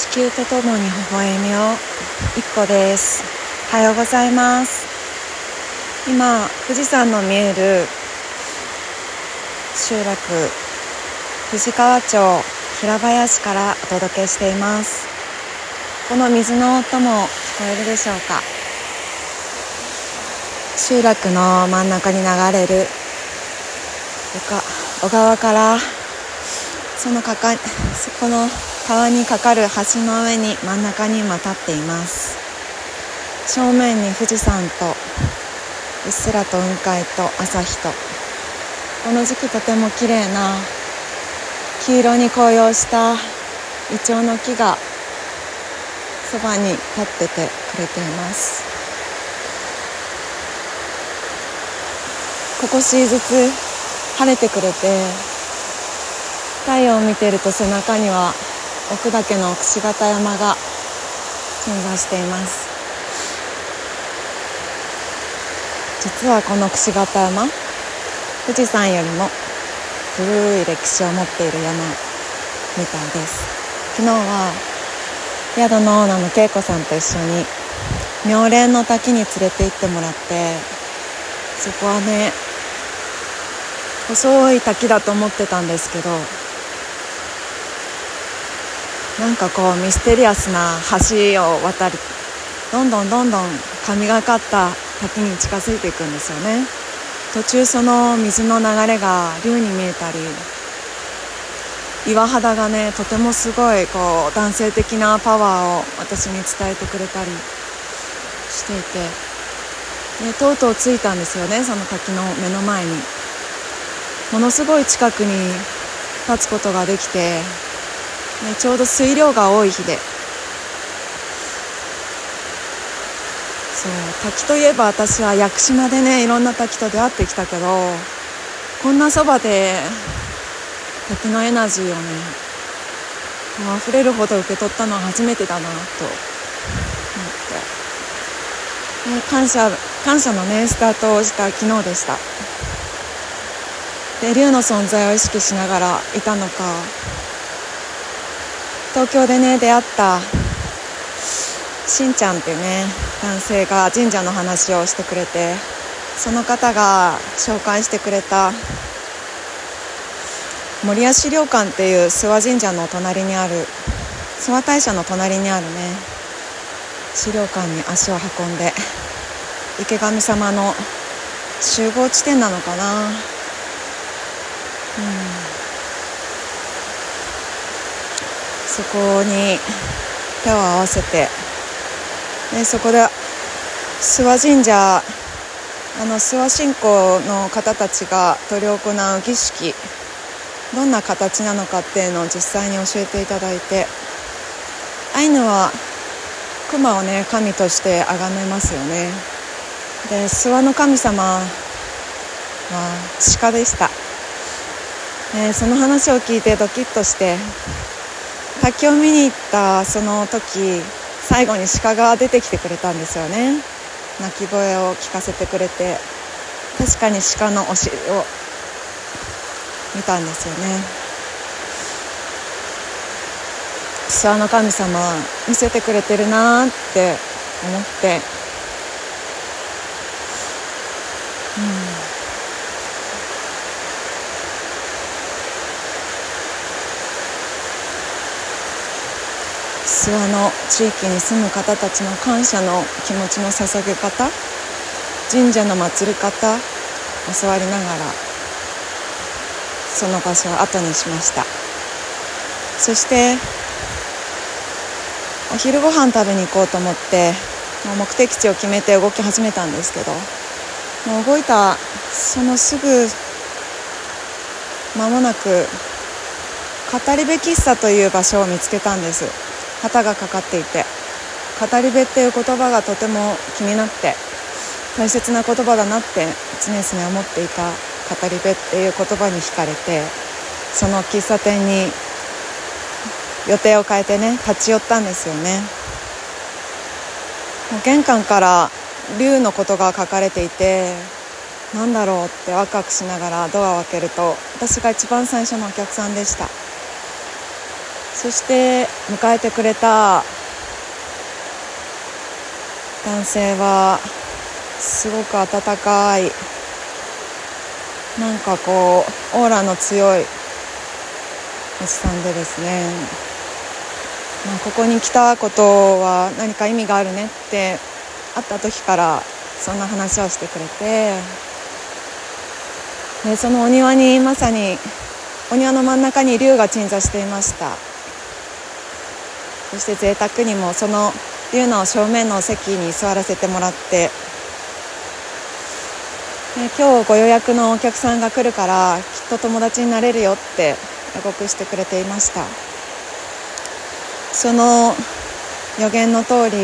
地球とともに微笑みを一個です。おはようございます。今富士山の見える集落富士川町平林からお届けしています。この水の音も聞こえるでしょうか？集落の真ん中に流れる小川からそのかかそこの川にかかる橋の上に真ん中に今立っています。正面に富士山とうっすらと雲海と朝日と。この時期とても綺麗な黄色に紅葉したイチョウの木がそばに立っててくれています。ここしずつ晴れてくれて太陽を見てると背中には奥岳の櫛形山が鎮座しています。実はこの櫛形山富士山よりも古い歴史を持っている山みたいです。昨日は宿のオーナーの恵子さんと一緒に妙蓮の滝に連れて行ってもらってそこはね細い滝だと思ってたんですけどなんかこうミステリアスな橋を渡るどんどんどんどん神がかった滝に近づいていくんですよね。途中その水の流れが竜に見えたり岩肌がねとてもすごいこう男性的なパワーを私に伝えてくれたりしていて、ね、とうとう着いたんですよねその滝の目の前に。ものすごい近くに立つことができて、ちょうど水量が多い日で。そう滝といえば私は屋久島でねいろんな滝と出会ってきたけどこんなそばで滝のエナジーをね溢れるほど受け取ったのは初めてだなと思って。ね感謝感謝のねスタートをした昨日でした。で竜の存在を意識しながらいたのか東京でね出会ったしんちゃんっていうね男性が神社の話をしてくれてその方が紹介してくれた守谷資料館っていう諏訪神社の隣にある諏訪大社の隣にあるね資料館に足を運んで池上様の集合地点なのかな。うん。そこに手を合わせてでそこで諏訪神社あの諏訪信仰の方たちが執り行う儀式どんな形なのかっていうのを実際に教えていただいてアイヌは熊をね神として崇めますよね。で諏訪の神様は鹿でした、ね、その話を聞いてドキッとして滝を見に行ったその時最後に鹿が出てきてくれたんですよね。鳴き声を聞かせてくれて確かに鹿のお尻を見たんですよね。諏訪の神様見せてくれてるなって思って諏訪の地域に住む方たちの感謝の気持ちの捧げ方神社の祭り方教わりながらその場所を後にしました。そしてお昼ご飯食べに行こうと思ってもう目的地を決めて動き始めたんですけどもう動いたそのすぐ間もなく語り部喫茶という場所を見つけたんです。旗がかかっていて語り部っていう言葉がとても気になって大切な言葉だなって常々思っていた語り部っていう言葉に惹かれてその喫茶店に予定を変えてね立ち寄ったんですよね。玄関から竜のことが書かれていて何だろうってワクワクしながらドアを開けると私が一番最初のお客さんでした。そして迎えてくれた男性はすごく温かいなんかこうオーラの強いおじさんでですね、まあ、ここに来たことは何か意味があるねって会った時からそんな話をしてくれて。でそのお庭にまさにお庭の真ん中に竜が鎮座していました。そして贅沢にもその竜の正面の席に座らせてもらって今日ご予約のお客さんが来るからきっと友達になれるよって予告してくれていました。その予言の通り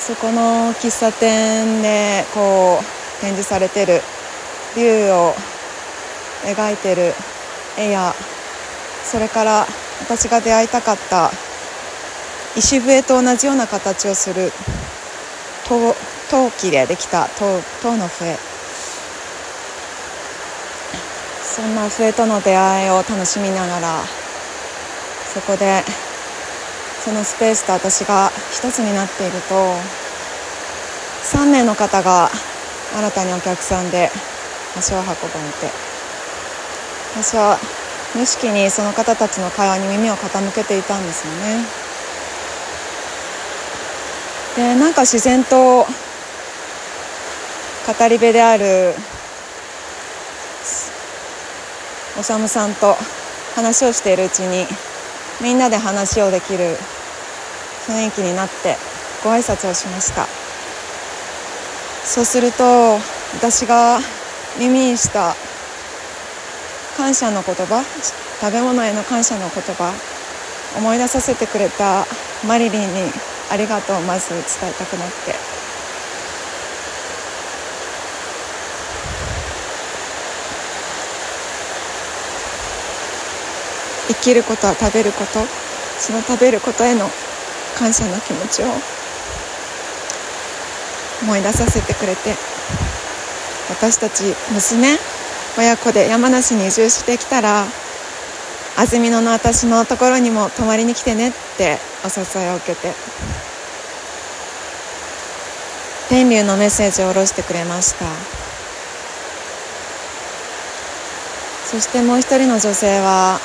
そこの喫茶店でこう展示されてる竜を描いてる絵やそれから私が出会いたかった石笛と同じような形をする陶器でできた陶の笛。そんな笛との出会いを楽しみながらそこでそのスペースと私が一つになっていると3名の方が新たにお客さんで足を運ばれて私は無意識にその方たちの会話に耳を傾けていたんですよね。でなんか自然と語り部であるおさむさんと話をしているうちにみんなで話をできる雰囲気になってご挨拶をしました。そうすると私が耳にした感謝の言葉食べ物への感謝の言葉思い出させてくれたマリリンにありがとうをまず伝えたくなって。生きることは食べることその食べることへの感謝の気持ちを思い出させてくれて私たち娘親子で山梨に移住してきたら安曇野の私のところにも泊まりに来てねってお誘いを受けて天竜のメッセージを下ろしてくれました。そしてもう一人の女性は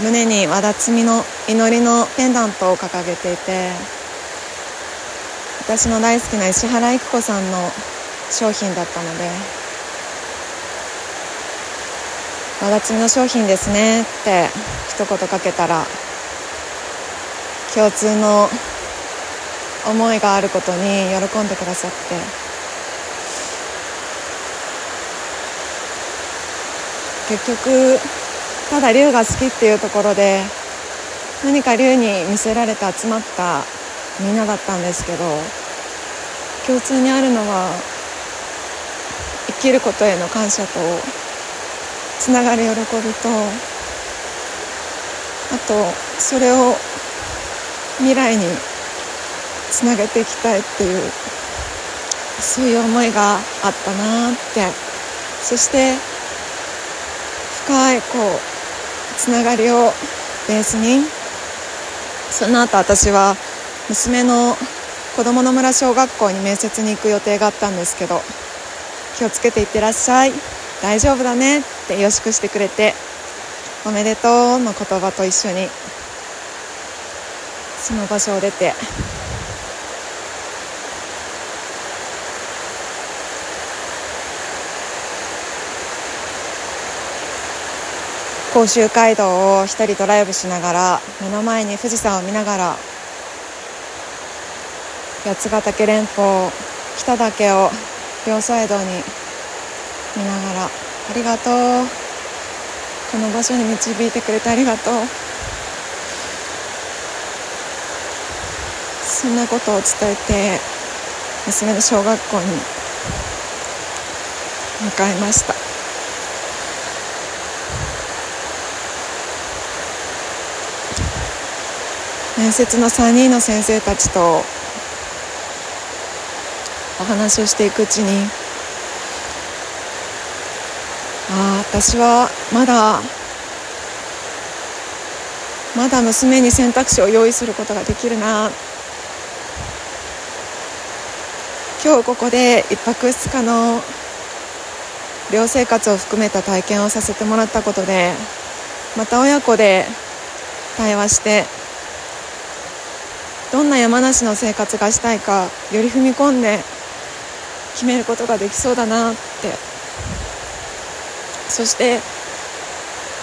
胸に和田摘みの祈りのペンダントを掲げていて私の大好きな石原育子さんの商品だったので「和田摘みの商品ですね」って一言かけたら共通の思いがあることに喜んでくださって。結局ただ龍が好きっていうところで何か龍に見せられて集まったみんなだったんですけど共通にあるのは生きることへの感謝とつながる喜びとあとそれを未来につなげていきたいっていうそういう思いがあったなって。そして深いこうつながりをベースにその後私は娘の子どもの村小学校に面接に行く予定があったんですけど気をつけていってらっしゃい。大丈夫だね。ってよしくしてくれておめでとうの言葉と一緒にその場所を出て甲州街道を一人ドライブしながら目の前に富士山を見ながら八ヶ岳連峰北岳を両サイドに見ながらありがとう。この場所に導いてくれてありがとう。そんなことを伝えて娘の小学校に向かいました。面接の3人の先生たちとお話をしていくうちにああ私はまだまだ娘に選択肢を用意することができるな。今日ここで1泊2日の寮生活を含めた体験をさせてもらったことでまた親子で対話してどんな山梨の生活がしたいかより踏み込んで決めることができそうだなってそして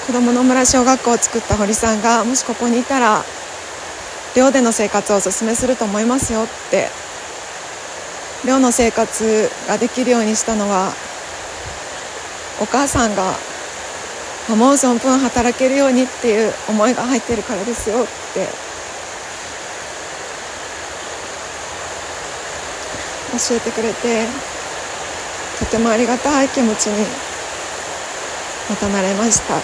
子どもの村小学校を作った堀さんがもしここにいたら寮での生活をおすすめすると思いますよって寮の生活ができるようにしたのはお母さんが思う存分働けるようにっていう思いが入ってるからですよって。教えてくれてとてもありがたい気持ちにまたなれました。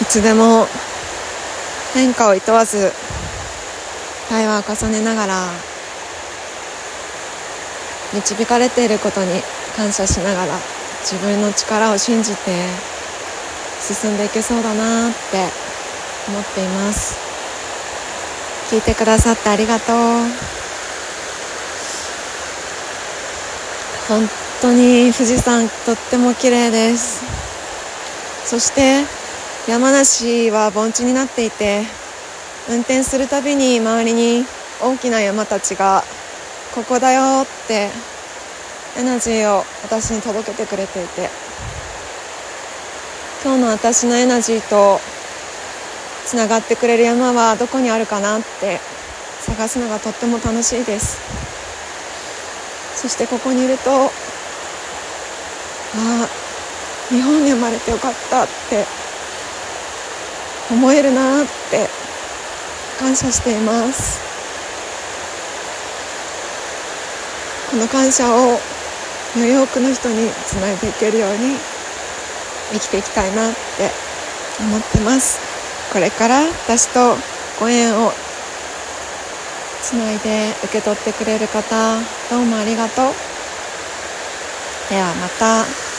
いつでも変化をいとわず対話を重ねながら導かれていることに感謝しながら自分の力を信じて進んでいけそうだなって思っています。聞いてくださってありがとう。本当に富士山とっても綺麗です。そして山梨は盆地になっていて運転するたびに周りに大きな山たちがここだよってエナジーを私に届けてくれていて今日の私のエナジーとつながってくれる山はどこにあるかなって探すのがとっても楽しいです。そしてここにいるとああ日本に生まれてよかったって思えるなって感謝しています。この感謝をより多くの人につないでいけるように生きていきたいなって思ってます。これから私とご縁をつないで受け取ってくれる方どうもありがとうではまた。